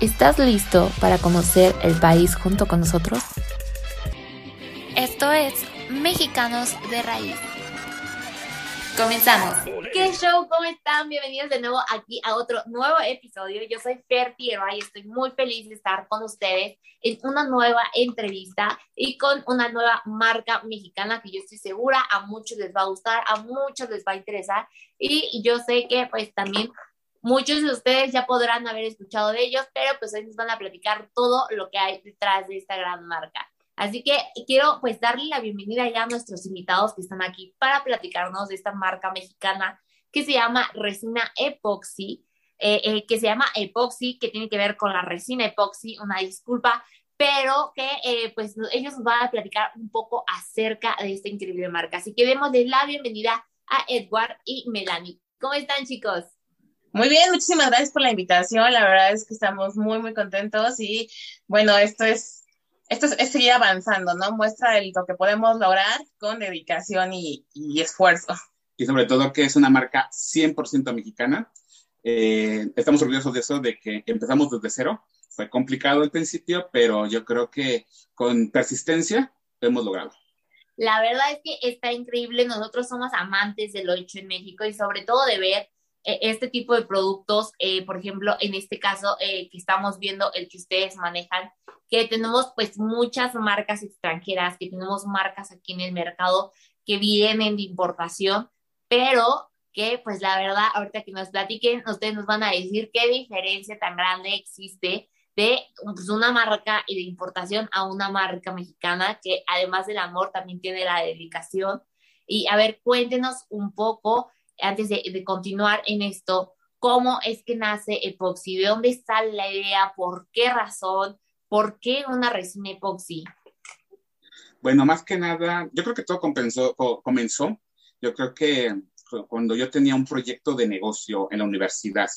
¿Estás listo para conocer el país junto con nosotros? Esto es Mexicanos de Raíz. Comenzamos. ¿Qué show? ¿Cómo están? Bienvenidos de nuevo aquí a otro nuevo episodio. Yo soy Fer Figueroa y estoy muy feliz de estar con ustedes en una nueva entrevista y con una nueva marca mexicana que yo estoy segura a muchos les va a gustar, a muchos les va a interesar y yo sé que pues también Muchos de ustedes ya podrán haber escuchado de ellos, pero pues hoy nos van a platicar todo lo que hay detrás de esta gran marca. Así que quiero pues darle la bienvenida ya a nuestros invitados que están aquí para platicarnos de esta marca mexicana que se llama Resina Epoxy, eh, eh, que se llama Epoxy, que tiene que ver con la resina Epoxy, una disculpa, pero que eh, pues ellos nos van a platicar un poco acerca de esta increíble marca. Así que démosle la bienvenida a Edward y Melanie. ¿Cómo están chicos? Muy bien, muchísimas gracias por la invitación. La verdad es que estamos muy, muy contentos y bueno, esto es, esto es, seguir avanzando, ¿no? Muestra el, lo que podemos lograr con dedicación y, esfuerzo. Y sobre todo que es una marca 100% mexicana. Eh, estamos orgullosos de eso, de que empezamos desde cero. Fue complicado al principio, pero yo creo que con persistencia lo hemos logrado. La verdad es que está increíble. Nosotros somos amantes de lo hecho en México y sobre todo de ver este tipo de productos, eh, por ejemplo, en este caso eh, que estamos viendo, el que ustedes manejan, que tenemos pues muchas marcas extranjeras, que tenemos marcas aquí en el mercado que vienen de importación, pero que pues la verdad, ahorita que nos platiquen, ustedes nos van a decir qué diferencia tan grande existe de pues, una marca de importación a una marca mexicana que además del amor también tiene la dedicación. Y a ver, cuéntenos un poco antes de, continuar en esto, cómo es que nace Epoxy, de dónde sale la idea, por qué razón, por qué una resina Epoxy. Bueno, más que nada, yo creo que todo comenzó, comenzó, yo creo que cuando yo tenía un proyecto de negocio en la universidad.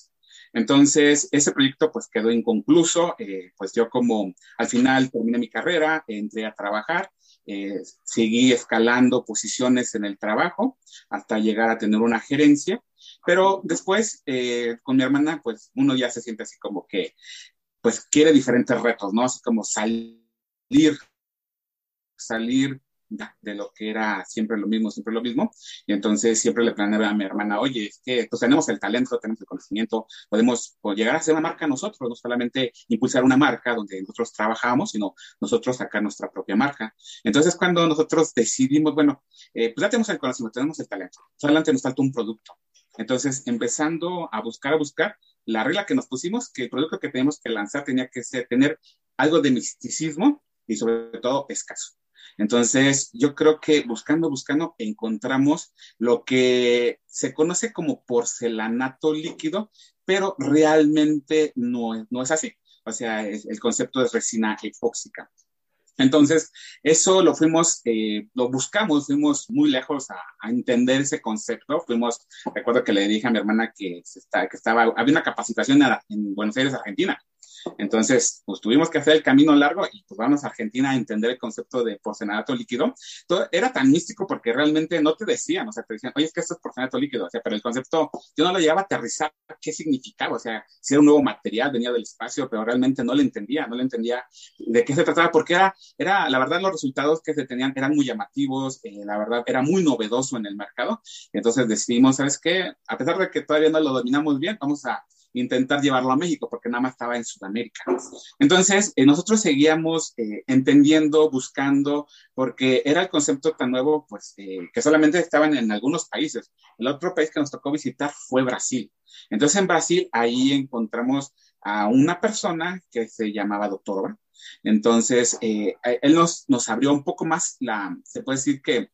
Entonces, ese proyecto pues quedó inconcluso, eh, pues yo como al final terminé mi carrera, entré a trabajar eh, seguí escalando posiciones en el trabajo hasta llegar a tener una gerencia, pero después eh, con mi hermana, pues uno ya se siente así como que, pues quiere diferentes retos, ¿no? Así como salir, salir de lo que era siempre lo mismo, siempre lo mismo. Y entonces siempre le planeaba a mi hermana, oye, es que pues, tenemos el talento, tenemos el conocimiento, podemos pues, llegar a ser una marca nosotros, no solamente impulsar una marca donde nosotros trabajamos, sino nosotros sacar nuestra propia marca. Entonces cuando nosotros decidimos, bueno, eh, pues ya tenemos el conocimiento, tenemos el talento, solamente nos falta un producto. Entonces, empezando a buscar, a buscar, la regla que nos pusimos, que el producto que tenemos que lanzar tenía que ser, tener algo de misticismo y sobre todo escaso. Entonces, yo creo que buscando, buscando, encontramos lo que se conoce como porcelanato líquido, pero realmente no, no es así. O sea, el concepto es resina epóxica. Entonces, eso lo fuimos, eh, lo buscamos, fuimos muy lejos a, entender ese concepto. Fuimos, recuerdo que le dije a mi hermana que, que estaba, había una capacitación en Buenos Aires, Argentina. Entonces, pues tuvimos que hacer el camino largo y pues vamos a Argentina a entender el concepto de porcelanato líquido. Era tan místico porque realmente no te decían, o sea, te decían, oye, es que esto es porcelanato líquido, o sea, pero el concepto, yo no lo llegaba a aterrizar qué significaba, o sea, si era un nuevo material, venía del espacio, pero realmente no le entendía, no le entendía de qué se trataba, porque era, era la verdad, los resultados que se tenían eran muy llamativos, eh, la verdad, era muy novedoso en el mercado. Entonces decidimos, ¿sabes qué? A pesar de que todavía no lo dominamos bien, vamos a intentar llevarlo a México, porque nada más estaba en Sudamérica. Entonces, eh, nosotros seguíamos eh, entendiendo, buscando, porque era el concepto tan nuevo, pues, eh, que solamente estaban en algunos países. El otro país que nos tocó visitar fue Brasil. Entonces, en Brasil, ahí encontramos a una persona que se llamaba Doctor Entonces, él nos, nos abrió un poco más la, se puede decir que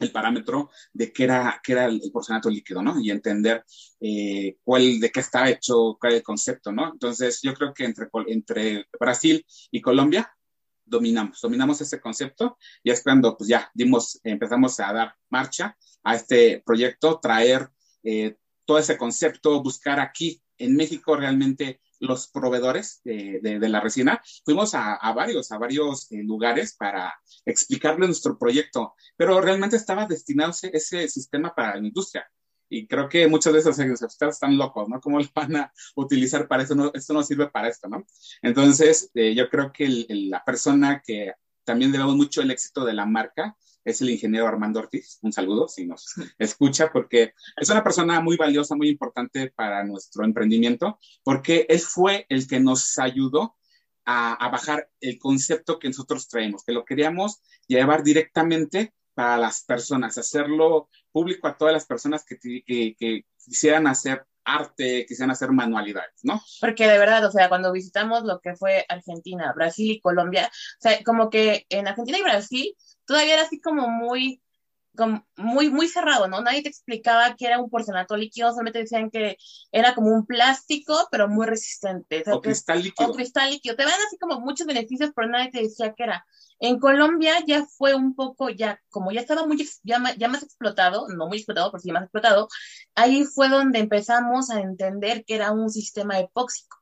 el parámetro de qué era, qué era el, porcelanato líquido, ¿no? Y entender eh, cuál, de qué está hecho, cuál el concepto, ¿no? Entonces, yo creo que entre, entre Brasil y Colombia dominamos, dominamos ese concepto y es cuando, pues ya, dimos, empezamos a dar marcha a este proyecto, traer eh, todo ese concepto, buscar aquí en México realmente los proveedores de, la resina, fuimos a, varios, a varios eh, lugares para explicarle nuestro proyecto, pero realmente estaba destinado ese, sistema para la industria. Y creo que muchos de esos ustedes están locos, ¿no? ¿Cómo lo van a utilizar para eso? No, esto no sirve para esto, ¿no? Entonces, eh, yo creo que la persona que también debemos mucho el éxito de la marca es el ingeniero Armando Ortiz. Un saludo si nos escucha, porque es una persona muy valiosa, muy importante para nuestro emprendimiento, porque él fue el que nos ayudó a, bajar el concepto que nosotros traemos, que lo queríamos llevar directamente para las personas, hacerlo público a todas las personas que, que quisieran hacer arte, quisieran hacer manualidades, ¿no? Porque de verdad, o sea, cuando visitamos lo que fue Argentina, Brasil y Colombia, o sea, como que en Argentina y Brasil todavía era así como muy, como muy, muy cerrado, ¿no? Nadie te explicaba que era un porcelanato líquido, solamente decían que era como un plástico, pero muy resistente. O, cristal líquido. O cristal líquido. Te dan así como muchos beneficios, pero nadie te decía que era. En Colombia ya fue un poco, ya como ya estaba muy, ya, ya más explotado, no muy explotado, pero sí más explotado, ahí fue donde empezamos a entender que era un sistema epóxico.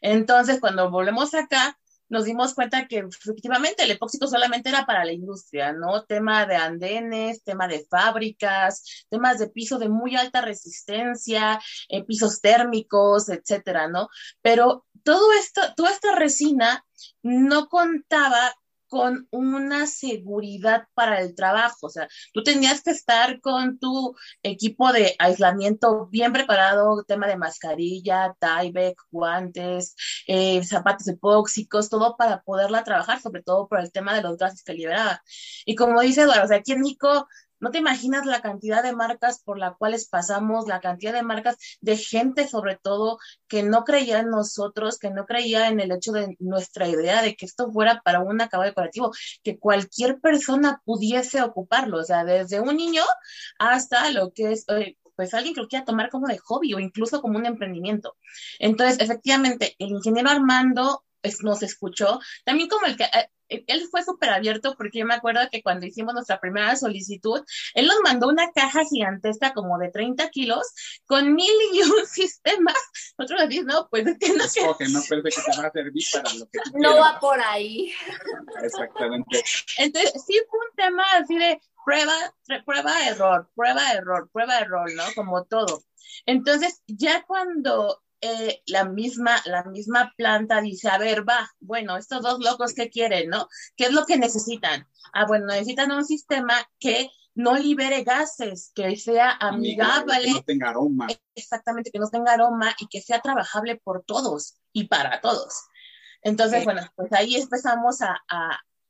Entonces, cuando volvemos acá, nos dimos cuenta que efectivamente el epóxico solamente era para la industria, ¿no? Tema de andenes, tema de fábricas, temas de piso de muy alta resistencia, eh, pisos térmicos, etcétera, ¿no? Pero todo esto, toda esta resina no contaba con una seguridad para el trabajo. O sea, tú tenías que estar con tu equipo de aislamiento bien preparado, tema de mascarilla, Tyvek, guantes, eh, zapatos epóxicos, todo para poderla trabajar, sobre todo por el tema de los gases que liberaba. Y como dice Eduardo, o sea, aquí en Nico no te imaginas la cantidad de marcas por las cuales pasamos, la cantidad de marcas de gente sobre todo que no creía en nosotros, que no creía en el hecho de nuestra idea de que esto fuera para un acabado decorativo, que cualquier persona pudiese ocuparlo, o sea, desde un niño hasta lo que es... Pues alguien que lo quiera tomar como de hobby o incluso como un emprendimiento. Entonces, efectivamente, el ingeniero Armando pues, nos escuchó, también como el que, eh, él fue súper abierto porque yo me acuerdo que cuando hicimos nuestra primera solicitud, él nos mandó una caja gigantesca como de 30 kilos con mil y un sistemas. Nosotros le dijimos, no, pues es que no. Escoge, no parece que te va a servir para lo que tú No va por ahí. Exactamente. Entonces, sí fue un tema así de prueba, prueba, error, prueba, error, prueba, error, ¿no? Como todo. Entonces, ya cuando eh, la, misma, la misma planta dice, a ver, va, bueno, estos dos locos, ¿qué quieren, no? ¿Qué es lo que necesitan? Ah, bueno, necesitan un sistema que no libere gases, que sea amigable. Que no tenga aroma. Exactamente, que no tenga aroma y que sea trabajable por todos y para todos. Entonces, bueno, pues ahí empezamos a,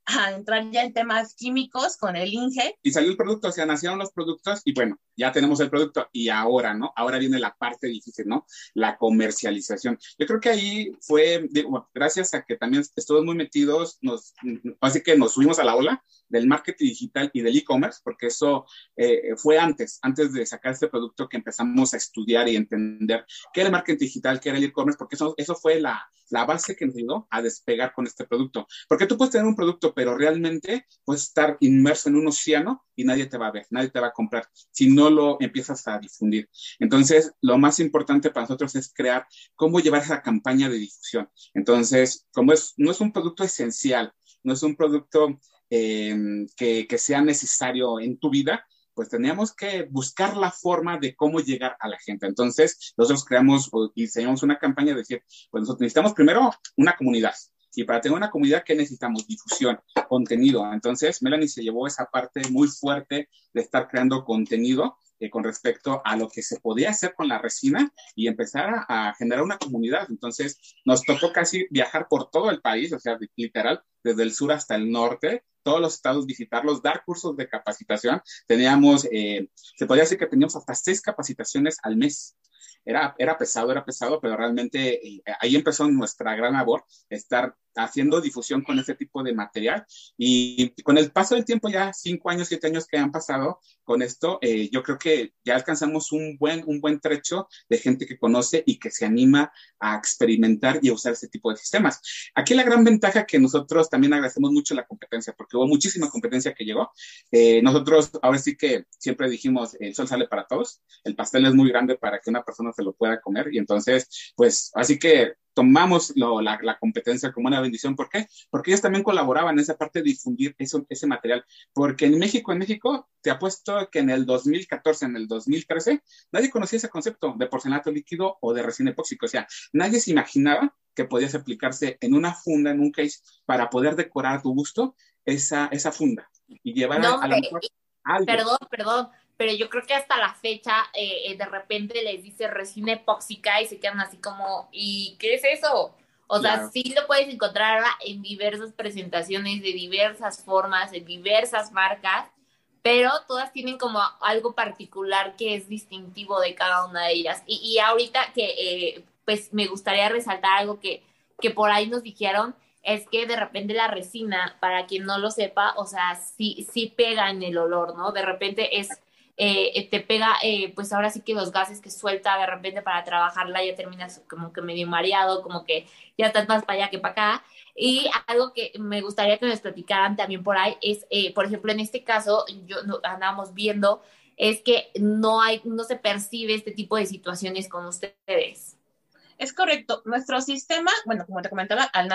a entrar ya en temas químicos con el INGE. Y salió el producto, o sea, nacieron los productos y bueno, ya tenemos el producto y ahora, ¿no? Ahora viene la parte difícil, ¿no? La comercialización. Yo creo que ahí fue, gracias a que también estuvimos muy metidos, nos, así que nos subimos a la ola del marketing digital y del e-commerce, porque eso eh, fue antes, antes de sacar este producto que empezamos a estudiar y entender qué era el marketing digital, qué era el e-commerce, porque eso, eso fue la, la base que nos ayudó a despegar con este producto. Porque tú puedes tener un producto pero realmente puedes estar inmerso en un océano y nadie te va a ver, nadie te va a comprar si no lo empiezas a difundir. Entonces, lo más importante para nosotros es crear cómo llevar esa campaña de difusión. Entonces, como no es un producto esencial, no es un producto em, que, que sea necesario en tu vida, pues teníamos que buscar la forma de cómo llegar a la gente. Entonces, nosotros creamos y diseñamos una campaña de decir, pues nosotros necesitamos primero una comunidad. Y para tener una comunidad, ¿qué necesitamos? Difusión, contenido. Entonces, Melanie se llevó esa parte muy fuerte de estar creando contenido eh, con respecto a lo que se podía hacer con la resina y empezar a, generar una comunidad. Entonces, nos tocó casi viajar por todo el país, o sea, literal, desde el sur hasta el norte, todos los estados visitarlos, dar cursos de capacitación. Teníamos, eh, se podría decir que teníamos hasta seis capacitaciones al mes era, era pesado, era pesado, pero realmente eh, ahí empezó nuestra gran labor, estar haciendo difusión con ese tipo de material. Y con el paso del tiempo, ya cinco años, siete años que han pasado con esto, eh, yo creo que ya alcanzamos un buen, un buen trecho de gente que conoce y que se anima a experimentar y a usar ese tipo de sistemas. Aquí la gran ventaja que nosotros también agradecemos mucho la competencia, porque hubo muchísima competencia que llegó. Eh, nosotros ahora sí que siempre dijimos, el sol sale para todos, el pastel es muy grande para que una persona se lo pueda comer y entonces, pues así que tomamos la, competencia como una bendición. ¿Por qué? Porque ellos también colaboraban en esa parte de difundir eso, ese material. Porque en México, en México, te apuesto que en el 2014, en el 2013, nadie conocía ese concepto de porcelanato líquido o de resina epóxico. O sea, nadie se imaginaba que podías aplicarse en una funda, en un case, para poder decorar a tu gusto esa, esa funda y llevar a, la mejor Perdón, perdón pero yo creo que hasta la fecha eh, eh, de repente les dice resina epóxica y se quedan así como, ¿y qué es eso? O sea, sí lo puedes encontrar en diversas presentaciones, de diversas formas, en diversas marcas, pero todas tienen como algo particular que es distintivo de cada una de ellas. Y, y ahorita que, eh, pues me gustaría resaltar algo que, que por ahí nos dijeron, es que de repente la resina, para quien no lo sepa, o sea, sí, sí pega en el olor, ¿no? De repente es eh, eh, te pega, eh, pues ahora sí que los gases que suelta de repente para trabajarla ya terminas como que medio mareado, como que ya estás más para allá que para acá. Y algo que me gustaría que nos platicaran también por ahí es, por ejemplo, en este caso, yo andábamos viendo, es que no hay, no se percibe este tipo de situaciones con ustedes. Es correcto. Nuestro sistema, bueno, como te comentaba, al,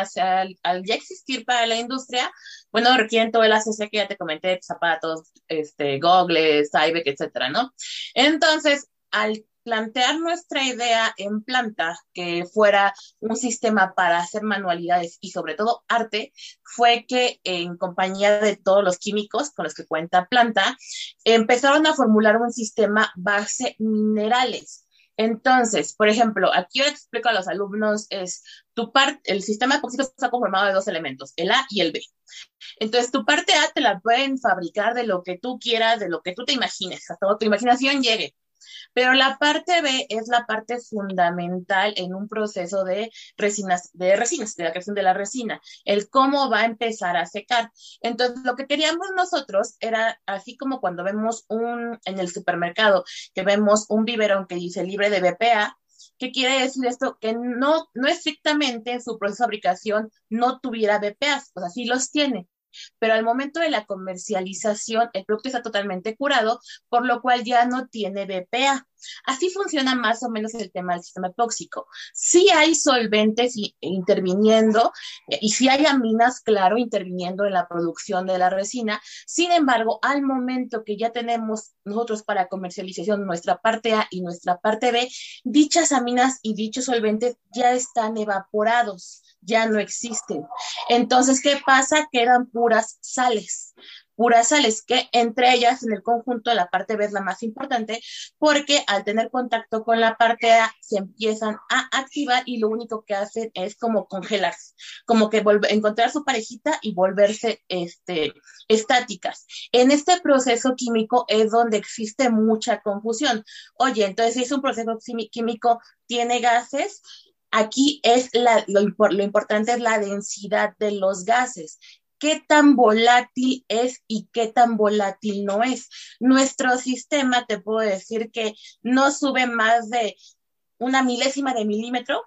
al, ya existir para la industria, bueno, requieren todo el ACC que ya te comenté, zapatos, este, gogles, Tyvek, etcétera, ¿no? Entonces, al plantear nuestra idea en planta, que fuera un sistema para hacer manualidades y sobre todo arte, fue que en compañía de todos los químicos con los que cuenta planta, empezaron a formular un sistema base minerales entonces, por ejemplo, aquí yo explico a los alumnos es tu parte, el sistema epóxico está conformado de dos elementos, el A y el B. Entonces, tu parte A te la pueden fabricar de lo que tú quieras, de lo que tú te imagines, hasta tu imaginación llegue. Pero la parte B es la parte fundamental en un proceso de resinas, de resinas, de la creación de la resina, el cómo va a empezar a secar. Entonces, lo que queríamos nosotros era así como cuando vemos un en el supermercado que vemos un biberón que dice libre de BPA, ¿Qué quiere decir esto? Que no, no estrictamente en su proceso de fabricación no tuviera BPA, o sea, sí los tiene, pero al momento de la comercialización el producto está totalmente curado, por lo cual ya no tiene BPA. Así funciona más o menos el tema del sistema tóxico. Sí hay solventes interviniendo y sí hay aminas, claro, interviniendo en la producción de la resina. Sin embargo, al momento que ya tenemos nosotros para comercialización nuestra parte A y nuestra parte B, dichas aminas y dichos solventes ya están evaporados ya no existen. Entonces, ¿qué pasa? Quedan puras sales puras sales, que entre ellas en el conjunto la parte B es la más importante, porque al tener contacto con la parte A se empiezan a activar y lo único que hacen es como congelarse, como que encontrar su parejita y volverse este, estáticas. En este proceso químico es donde existe mucha confusión. Oye, entonces si es un proceso químico, tiene gases, Aquí es lo, importante es la densidad de los gases qué tan volátil es y qué tan volátil no es. Nuestro sistema, te puedo decir que no sube más de una milésima de milímetro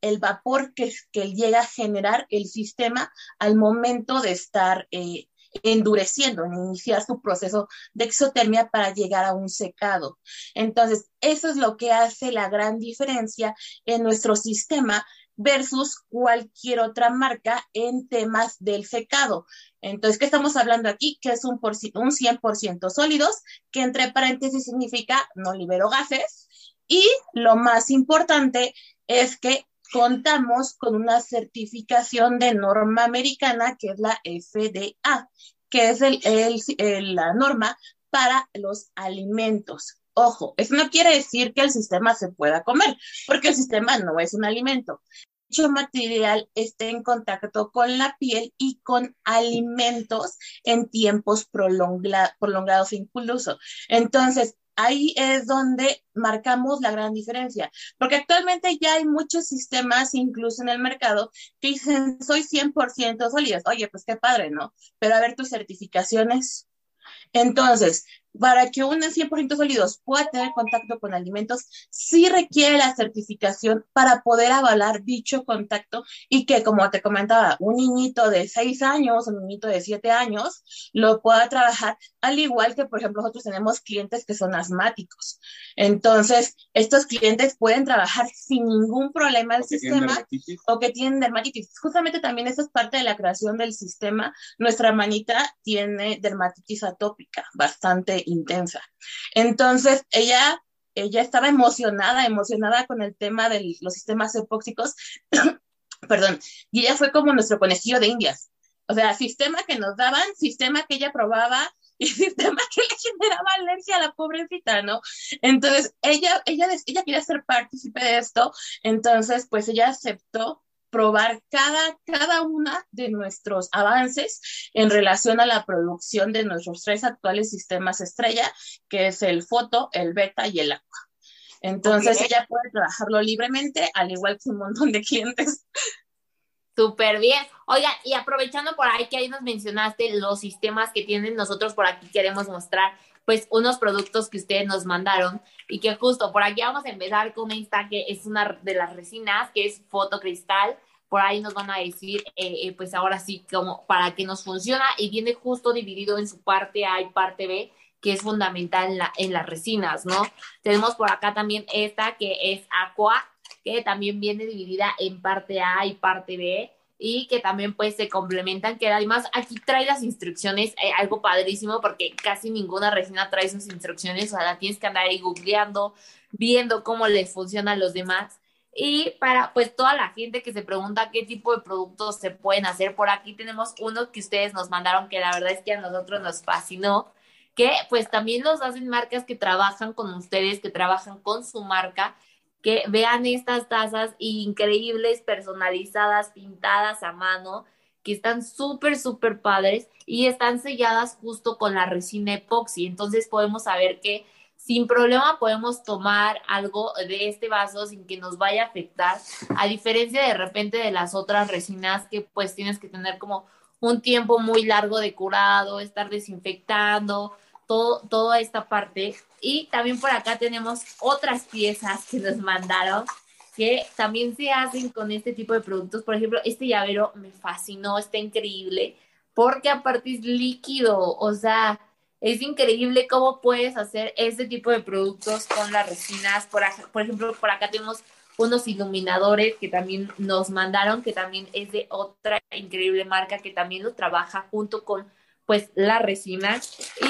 el vapor que, llega a generar el sistema al momento de estar eh, endureciendo, en iniciar su proceso de exotermia para llegar a un secado. Entonces, eso es lo que hace la gran diferencia en nuestro sistema versus cualquier otra marca en temas del secado. Entonces, ¿qué estamos hablando aquí? Que es un, por, un 100% sólidos, que entre paréntesis significa no libero gases. Y lo más importante es que contamos con una certificación de norma americana que es la FDA, que es la norma para los alimentos. Ojo, eso no quiere decir que el sistema se pueda comer, porque el sistema no es un alimento. Dicho material está en contacto con la piel y con alimentos en tiempos prolongados incluso. Entonces, ahí es donde marcamos la gran diferencia, porque actualmente ya hay muchos sistemas, incluso en el mercado, que dicen, soy 100% sólidas. Oye, pues qué padre, ¿no? Pero a ver tus certificaciones. Entonces, para que un 100% sólidos pueda tener contacto con alimentos, sí requiere la certificación para poder avalar dicho contacto y que, como te comentaba, un niñito de 6 años, un niñito de 7 años, lo pueda trabajar, al igual que, por ejemplo, nosotros tenemos clientes que son asmáticos. Entonces, estos clientes pueden trabajar sin ningún problema el sistema o que tienen dermatitis. Justamente también eso es parte de la creación del sistema. Nuestra manita tiene dermatitis atópica, bastante intensa. Entonces, ella, ella estaba emocionada, emocionada con el tema de los sistemas epóxicos, perdón, y ella fue como nuestro conejillo de indias. O sea, sistema que nos daban, sistema que ella probaba y sistema que le generaba alergia a la pobrecita, ¿no? Entonces, ella, ella, ella quería ser partícipe de esto, entonces, pues ella aceptó probar cada, cada una de nuestros avances en relación a la producción de nuestros tres actuales sistemas estrella, que es el foto, el beta y el aqua. Entonces ella puede trabajarlo libremente, al igual que un montón de clientes. Súper bien. Oigan, y aprovechando por ahí que ahí nos mencionaste los sistemas que tienen, nosotros por aquí queremos mostrar pues unos productos que ustedes nos mandaron y que justo por aquí vamos a empezar con esta que es una de las resinas que es fotocristal. Por ahí nos van a decir, eh, eh, pues ahora sí, como para que nos funciona y viene justo dividido en su parte A y parte B, que es fundamental en, en las resinas, ¿no? Tenemos por acá también esta que es Aqua, que también viene dividida en parte A y parte B y que también pues se complementan, que además aquí trae las instrucciones, eh, algo padrísimo porque casi ninguna resina trae sus instrucciones, o sea, la tienes que andar ahí googleando, viendo cómo les funcionan los demás. Y para pues toda la gente que se pregunta qué tipo de productos se pueden hacer, por aquí tenemos uno que ustedes nos mandaron que la verdad es que a nosotros nos fascinó, que pues también los hacen marcas que trabajan con ustedes, que trabajan con su marca que vean estas tazas increíbles, personalizadas, pintadas a mano, que están súper, súper padres y están selladas justo con la resina epoxi. Entonces podemos saber que sin problema podemos tomar algo de este vaso sin que nos vaya a afectar, a diferencia de repente de las otras resinas que pues tienes que tener como un tiempo muy largo de curado, estar desinfectando, todo, toda esta parte. Y también por acá tenemos otras piezas que nos mandaron que también se hacen con este tipo de productos. Por ejemplo, este llavero me fascinó, está increíble, porque aparte es líquido, o sea, es increíble cómo puedes hacer este tipo de productos con las resinas. Por, por ejemplo, por acá tenemos unos iluminadores que también nos mandaron, que también es de otra increíble marca que también lo trabaja junto con pues la resina.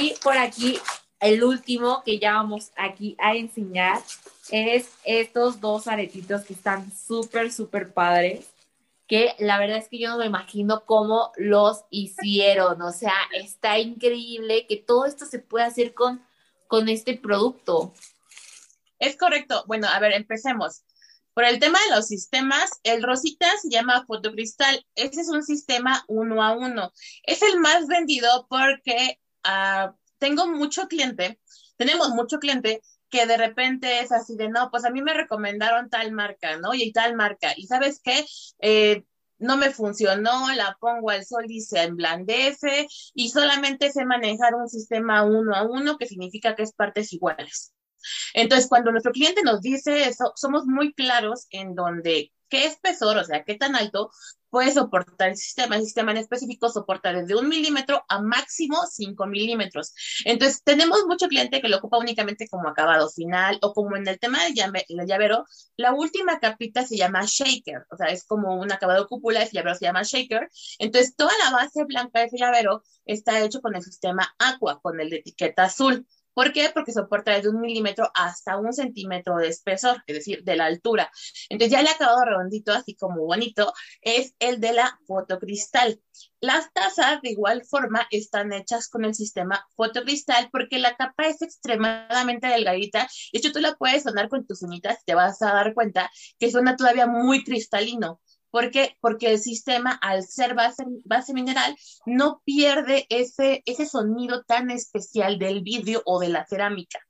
Y por aquí el último que ya vamos aquí a enseñar es estos dos aretitos que están súper, súper padres. Que la verdad es que yo no me imagino cómo los hicieron. O sea, está increíble que todo esto se pueda hacer con, con este producto. Es correcto. Bueno, a ver, empecemos. Por el tema de los sistemas, el Rosita se llama fotocristal. Ese es un sistema uno a uno. Es el más vendido porque uh, tengo mucho cliente, tenemos mucho cliente que de repente es así de, no, pues a mí me recomendaron tal marca, ¿no? Y tal marca. Y sabes qué? Eh, no me funcionó, la pongo al sol y se emblandece y solamente sé manejar un sistema uno a uno, que significa que es partes iguales. Entonces, cuando nuestro cliente nos dice eso, somos muy claros en donde qué espesor, o sea, qué tan alto puede soportar el sistema. El sistema en específico soporta desde un milímetro a máximo cinco milímetros. Entonces, tenemos mucho cliente que lo ocupa únicamente como acabado final o como en el tema del llavero, la última capita se llama shaker, o sea, es como un acabado cúpula, ese llavero se llama shaker. Entonces, toda la base blanca de ese llavero está hecho con el sistema aqua, con el de etiqueta azul. ¿Por qué? Porque soporta desde un milímetro hasta un centímetro de espesor, es decir, de la altura. Entonces ya el acabado redondito, así como bonito, es el de la fotocristal. Las tazas de igual forma están hechas con el sistema fotocristal porque la tapa es extremadamente delgadita. De hecho, tú la puedes sonar con tus uñitas y te vas a dar cuenta que suena todavía muy cristalino. ¿Por qué? Porque el sistema, al ser base, base mineral, no pierde ese, ese sonido tan especial del vidrio o de la cerámica.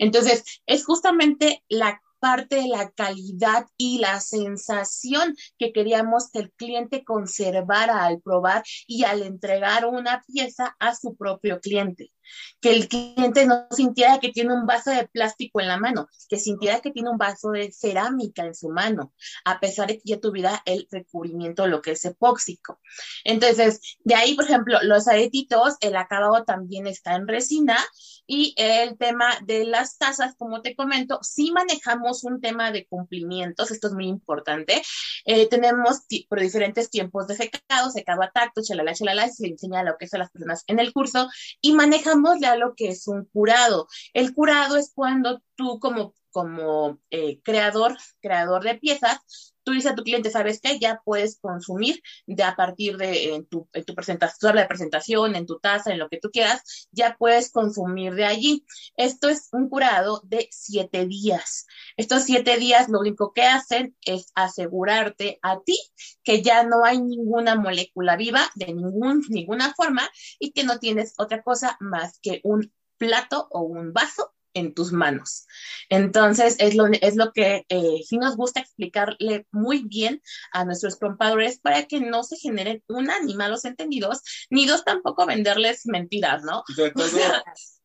Entonces, es justamente la parte de la calidad y la sensación que queríamos que el cliente conservara al probar y al entregar una pieza a su propio cliente que el cliente no sintiera que tiene un vaso de plástico en la mano, que sintiera que tiene un vaso de cerámica en su mano, a pesar de que ya tuviera el recubrimiento, lo que es epóxico. Entonces, de ahí, por ejemplo, los aretitos, el acabado también está en resina y el tema de las tazas, como te comento, sí manejamos un tema de cumplimientos, esto es muy importante. Eh, tenemos por diferentes tiempos de secado, secado a tacto, chalala, chalala, se enseña lo que son las personas en el curso y manejamos ya lo que es un curado. El curado es cuando tú como, como eh, creador, creador de piezas, tú dices a tu cliente, ¿sabes qué? Ya puedes consumir de a partir de tu, en tu presentación, de presentación, en tu taza, en lo que tú quieras, ya puedes consumir de allí. Esto es un curado de siete días. Estos siete días lo único que hacen es asegurarte a ti que ya no hay ninguna molécula viva de ningún, ninguna forma y que no tienes otra cosa más que un plato o un vaso en tus manos. Entonces, es lo, es lo que eh, sí nos gusta explicarle muy bien a nuestros compadres para que no se generen, una, ni malos entendidos, ni dos, tampoco venderles mentiras, ¿no? sobre todo,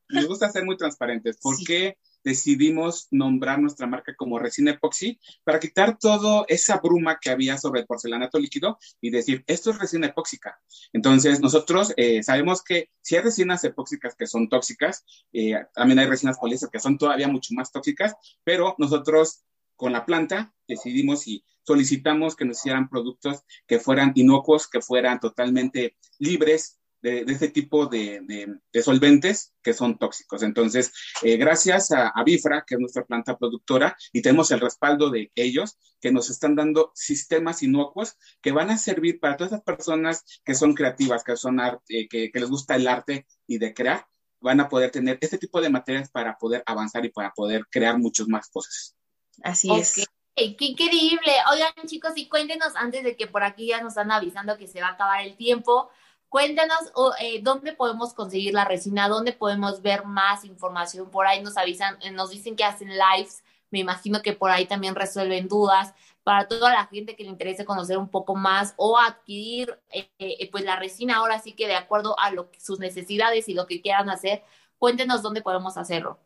nos gusta ser muy transparentes. ¿Por qué? Decidimos nombrar nuestra marca como resina epoxi para quitar toda esa bruma que había sobre el porcelanato líquido y decir, esto es resina epóxica. Entonces, nosotros eh, sabemos que si hay resinas epóxicas que son tóxicas, eh, también hay resinas poliéster que son todavía mucho más tóxicas, pero nosotros con la planta decidimos y solicitamos que nos hicieran productos que fueran inocuos, que fueran totalmente libres de, ese tipo de, solventes que son tóxicos. Entonces, eh, gracias a, Bifra, que es nuestra planta productora, y tenemos el respaldo de ellos, que nos están dando sistemas inocuos que van a servir para todas esas personas que son creativas, que, son arte, que, les gusta el arte y de crear, van a poder tener este tipo de materiales para poder avanzar y para poder crear muchas más cosas. Así es. ¡Qué increíble! Oigan, chicos, y cuéntenos antes de que por aquí ya nos están avisando que se va a acabar el tiempo. Cuéntanos eh, dónde podemos conseguir la resina, dónde podemos ver más información. Por ahí nos avisan, eh, nos dicen que hacen lives. Me imagino que por ahí también resuelven dudas. Para toda la gente que le interese conocer un poco más o adquirir eh, pues la resina ahora sí que de acuerdo a lo sus necesidades y lo que quieran hacer, cuéntenos dónde podemos hacerlo.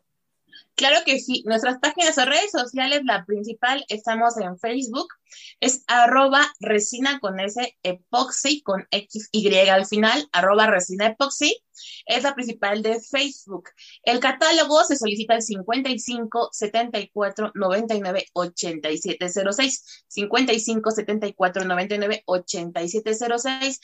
Claro que sí, nuestras páginas o redes sociales, la principal, estamos en Facebook, es arroba resina con S epoxy con X Y al final, arroba resina epoxy, es la principal de Facebook. El catálogo se solicita al 55 74 99 87 06, 55 74 99 87 06.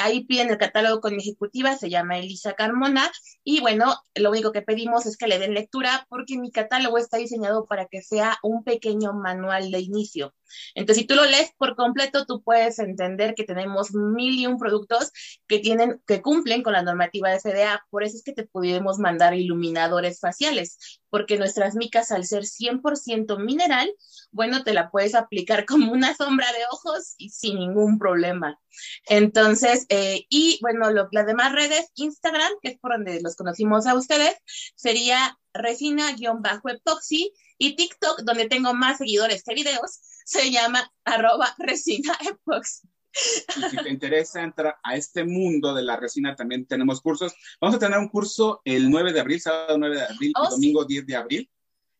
Ahí piden el catálogo con ejecutiva, se llama Elisa Carmona, y bueno, lo único que pedimos es que le den lectura porque mi catálogo está diseñado para que sea un pequeño manual de inicio. Entonces, si tú lo lees por completo, tú puedes entender que tenemos mil y un productos que tienen, que cumplen con la normativa de FDA. Por eso es que te pudimos mandar iluminadores faciales, porque nuestras micas, al ser 100% mineral, bueno, te la puedes aplicar como una sombra de ojos y sin ningún problema. Entonces, eh, y bueno, lo, las demás redes, Instagram, que es por donde los conocimos a ustedes, sería resina-epoxy y TikTok, donde tengo más seguidores que videos, se llama arroba resina epoxy. Si te interesa entrar a este mundo de la resina, también tenemos cursos. Vamos a tener un curso el 9 de abril, sábado 9 de abril y oh, domingo 10 de abril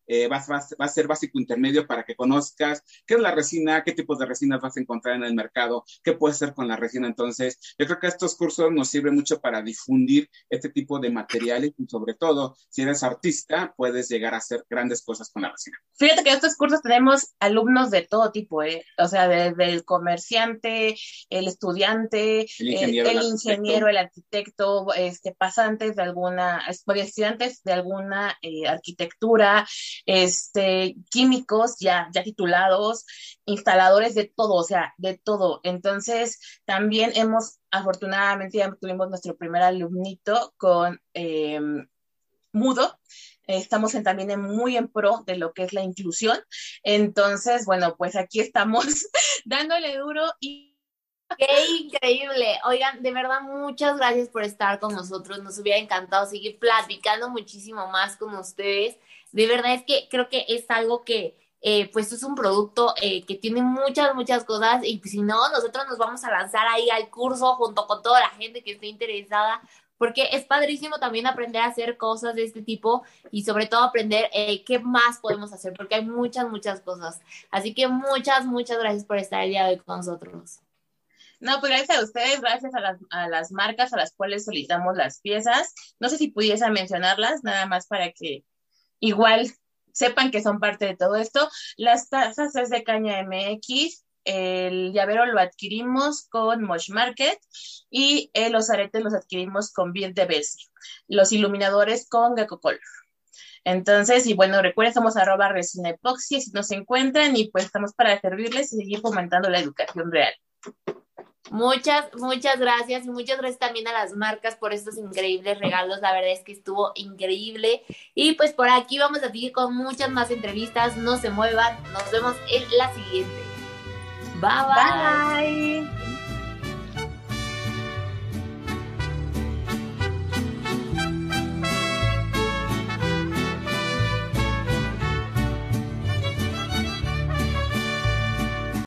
eh, va, a ser básico intermedio para que conozcas qué es la resina, qué tipos de resinas vas a encontrar en el mercado, qué puedes hacer con la resina. Entonces, yo creo que estos cursos nos sirven mucho para difundir este tipo de materiales y sobre todo, si eres artista, puedes llegar a hacer grandes cosas con la resina. Fíjate que en estos cursos tenemos alumnos de todo tipo, ¿eh? o sea, desde el comerciante, el estudiante, el ingeniero, el, arquitecto, este, pasantes de alguna, estudiantes de alguna eh, arquitectura, este, químicos ya, ya titulados, instaladores de todo, o sea, de todo. Entonces, también hemos, afortunadamente, ya tuvimos nuestro primer alumnito con em, Mudo, estamos también en, muy en pro de lo que es la inclusión. Entonces, bueno, pues aquí estamos dándole duro. Qué increíble. Oigan, de verdad, muchas gracias por estar con nosotros. Nos hubiera encantado seguir platicando muchísimo más con ustedes. De verdad es que creo que es algo que, eh, pues es un producto eh, que tiene muchas, muchas cosas y si no, nosotros nos vamos a lanzar ahí al curso junto con toda la gente que esté interesada porque es padrísimo también aprender a hacer cosas de este tipo y sobre todo aprender eh, qué más podemos hacer, porque hay muchas, muchas cosas. Así que muchas, muchas gracias por estar el día de hoy con nosotros. No, pues gracias a ustedes, gracias a las, a las marcas a las cuales solicitamos las piezas. No sé si pudiese mencionarlas, nada más para que igual sepan que son parte de todo esto. Las tazas es de Caña MX, el llavero lo adquirimos con Mosh Market y eh, los aretes los adquirimos con Bill de Bessie. Los iluminadores con Gecko Color. Entonces, y bueno, recuerden, somos arroba resina epoxi, si nos encuentran y pues estamos para servirles y seguir fomentando la educación real. Muchas, muchas gracias y muchas gracias también a las marcas por estos increíbles regalos. La verdad es que estuvo increíble. Y pues por aquí vamos a seguir con muchas más entrevistas. No se muevan. Nos vemos en la siguiente. bye. bye.